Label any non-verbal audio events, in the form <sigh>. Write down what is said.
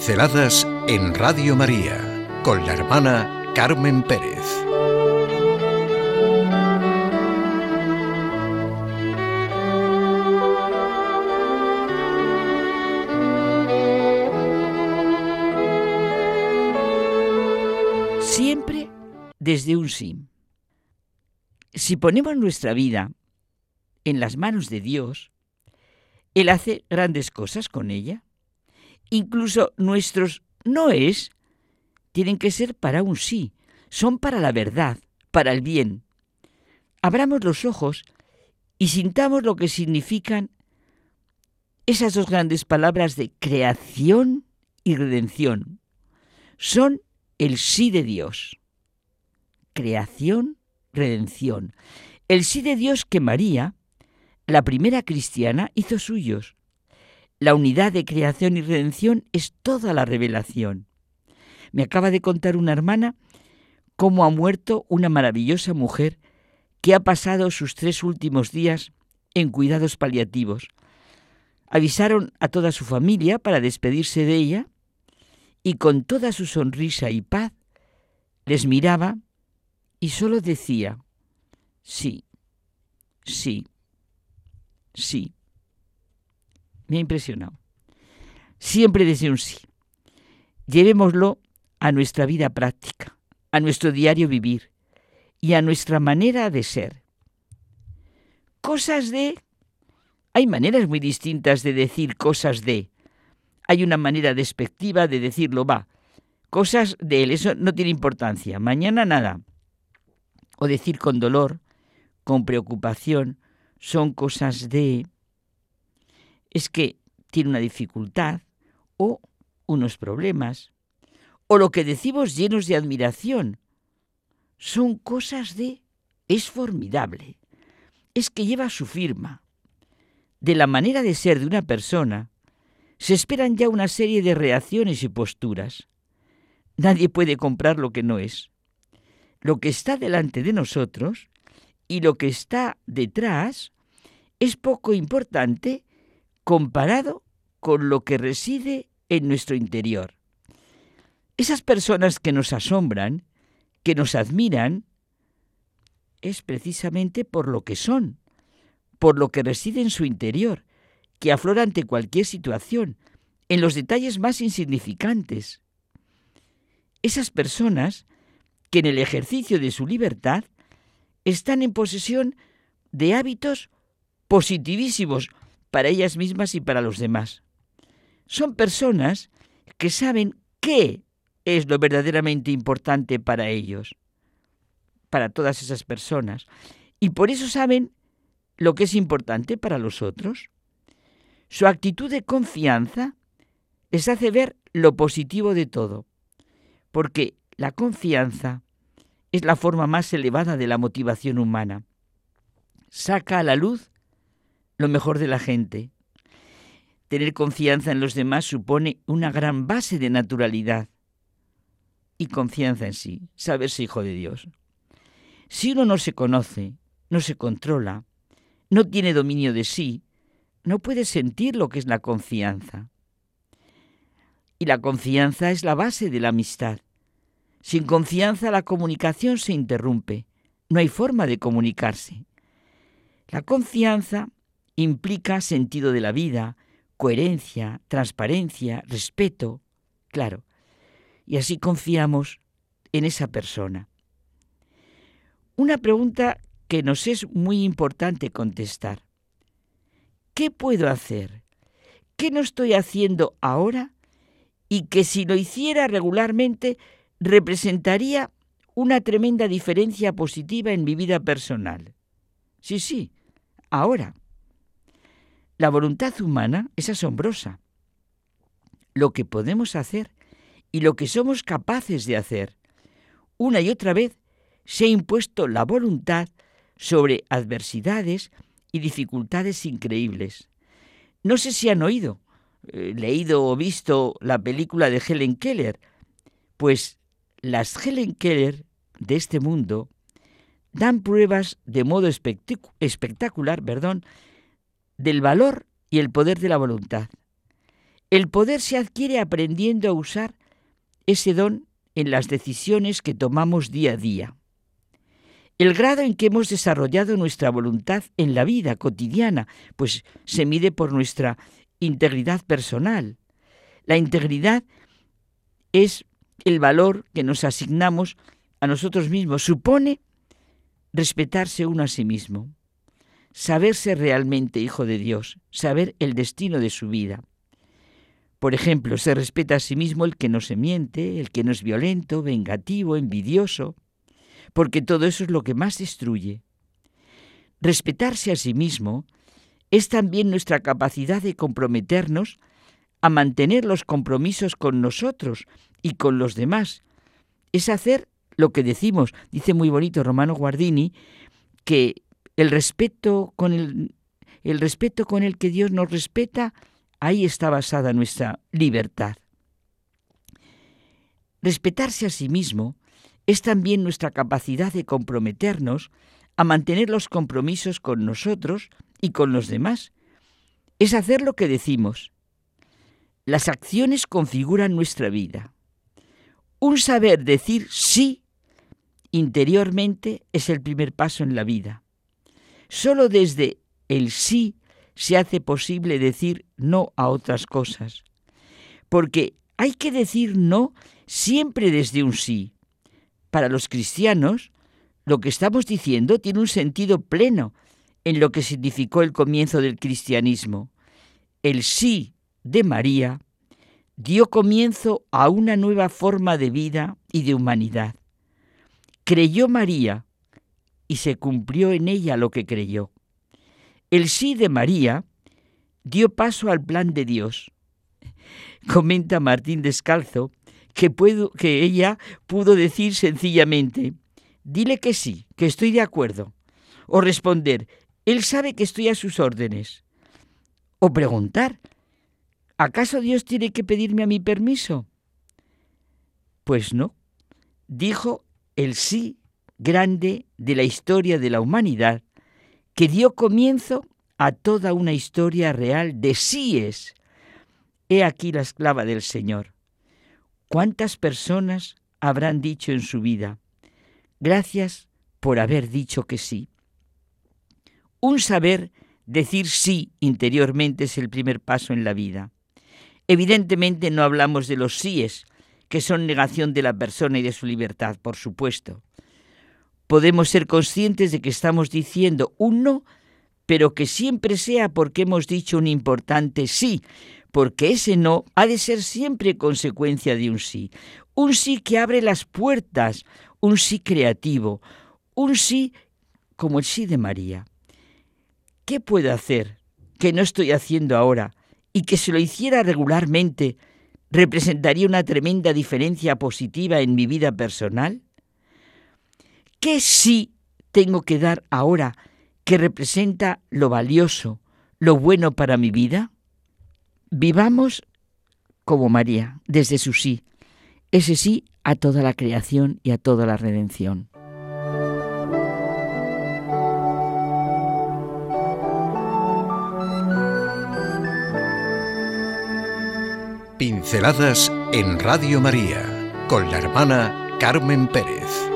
Pinceladas en Radio María con la hermana Carmen Pérez. Siempre desde un sí. Si ponemos nuestra vida en las manos de Dios, Él hace grandes cosas con ella. Incluso nuestros no es tienen que ser para un sí, son para la verdad, para el bien. Abramos los ojos y sintamos lo que significan esas dos grandes palabras de creación y redención. Son el sí de Dios. Creación, redención. El sí de Dios que María, la primera cristiana, hizo suyos. La unidad de creación y redención es toda la revelación. Me acaba de contar una hermana cómo ha muerto una maravillosa mujer que ha pasado sus tres últimos días en cuidados paliativos. Avisaron a toda su familia para despedirse de ella y con toda su sonrisa y paz les miraba y solo decía, sí, sí, sí. Me ha impresionado. Siempre desde un sí. Llevémoslo a nuestra vida práctica, a nuestro diario vivir y a nuestra manera de ser. Cosas de... Hay maneras muy distintas de decir cosas de. Hay una manera despectiva de decirlo, va. Cosas de él, eso no tiene importancia. Mañana nada. O decir con dolor, con preocupación, son cosas de... Es que tiene una dificultad o unos problemas. O lo que decimos llenos de admiración. Son cosas de... Es formidable. Es que lleva su firma. De la manera de ser de una persona, se esperan ya una serie de reacciones y posturas. Nadie puede comprar lo que no es. Lo que está delante de nosotros y lo que está detrás es poco importante comparado con lo que reside en nuestro interior. Esas personas que nos asombran, que nos admiran, es precisamente por lo que son, por lo que reside en su interior, que aflora ante cualquier situación, en los detalles más insignificantes. Esas personas que en el ejercicio de su libertad están en posesión de hábitos positivísimos para ellas mismas y para los demás. Son personas que saben qué es lo verdaderamente importante para ellos, para todas esas personas, y por eso saben lo que es importante para los otros. Su actitud de confianza les hace ver lo positivo de todo, porque la confianza es la forma más elevada de la motivación humana. Saca a la luz lo mejor de la gente. Tener confianza en los demás supone una gran base de naturalidad y confianza en sí, saberse hijo de Dios. Si uno no se conoce, no se controla, no tiene dominio de sí, no puede sentir lo que es la confianza. Y la confianza es la base de la amistad. Sin confianza la comunicación se interrumpe, no hay forma de comunicarse. La confianza implica sentido de la vida, coherencia, transparencia, respeto, claro. Y así confiamos en esa persona. Una pregunta que nos es muy importante contestar. ¿Qué puedo hacer? ¿Qué no estoy haciendo ahora? Y que si lo hiciera regularmente representaría una tremenda diferencia positiva en mi vida personal. Sí, sí, ahora. La voluntad humana es asombrosa. Lo que podemos hacer y lo que somos capaces de hacer. Una y otra vez se ha impuesto la voluntad sobre adversidades y dificultades increíbles. No sé si han oído, eh, leído o visto la película de Helen Keller, pues las Helen Keller de este mundo dan pruebas de modo espectacular perdón, del valor y el poder de la voluntad. El poder se adquiere aprendiendo a usar ese don en las decisiones que tomamos día a día. El grado en que hemos desarrollado nuestra voluntad en la vida cotidiana, pues se mide por nuestra integridad personal. La integridad es el valor que nos asignamos a nosotros mismos. Supone respetarse uno a sí mismo, saberse realmente hijo de Dios, saber el destino de su vida. Por ejemplo, se respeta a sí mismo el que no se miente, el que no es violento, vengativo, envidioso, porque todo eso es lo que más destruye. Respetarse a sí mismo es también nuestra capacidad de comprometernos a mantener los compromisos con nosotros y con los demás. Es hacer lo que decimos, dice muy bonito Romano Guardini, que el respeto con el, el respeto con el que Dios nos respeta Ahí está basada nuestra libertad. Respetarse a sí mismo es también nuestra capacidad de comprometernos a mantener los compromisos con nosotros y con los demás. Es hacer lo que decimos. Las acciones configuran nuestra vida. Un saber decir sí interiormente es el primer paso en la vida. Solo desde el sí se hace posible decir no a otras cosas. Porque hay que decir no siempre desde un sí. Para los cristianos, lo que estamos diciendo tiene un sentido pleno en lo que significó el comienzo del cristianismo. El sí de María dio comienzo a una nueva forma de vida y de humanidad. Creyó María y se cumplió en ella lo que creyó. El sí de María dio paso al plan de Dios. <laughs> Comenta Martín Descalzo que, que ella pudo decir sencillamente, dile que sí, que estoy de acuerdo. O responder, él sabe que estoy a sus órdenes. O preguntar, ¿acaso Dios tiene que pedirme a mi permiso? Pues no. Dijo el sí grande de la historia de la humanidad que dio comienzo a toda una historia real de síes. He aquí la esclava del Señor. ¿Cuántas personas habrán dicho en su vida, gracias por haber dicho que sí? Un saber decir sí interiormente es el primer paso en la vida. Evidentemente no hablamos de los síes, que son negación de la persona y de su libertad, por supuesto podemos ser conscientes de que estamos diciendo un no, pero que siempre sea porque hemos dicho un importante sí, porque ese no ha de ser siempre consecuencia de un sí. Un sí que abre las puertas, un sí creativo, un sí como el sí de María. ¿Qué puedo hacer que no estoy haciendo ahora y que si lo hiciera regularmente representaría una tremenda diferencia positiva en mi vida personal? ¿Qué sí tengo que dar ahora que representa lo valioso, lo bueno para mi vida? Vivamos como María, desde su sí, ese sí a toda la creación y a toda la redención. Pinceladas en Radio María con la hermana Carmen Pérez.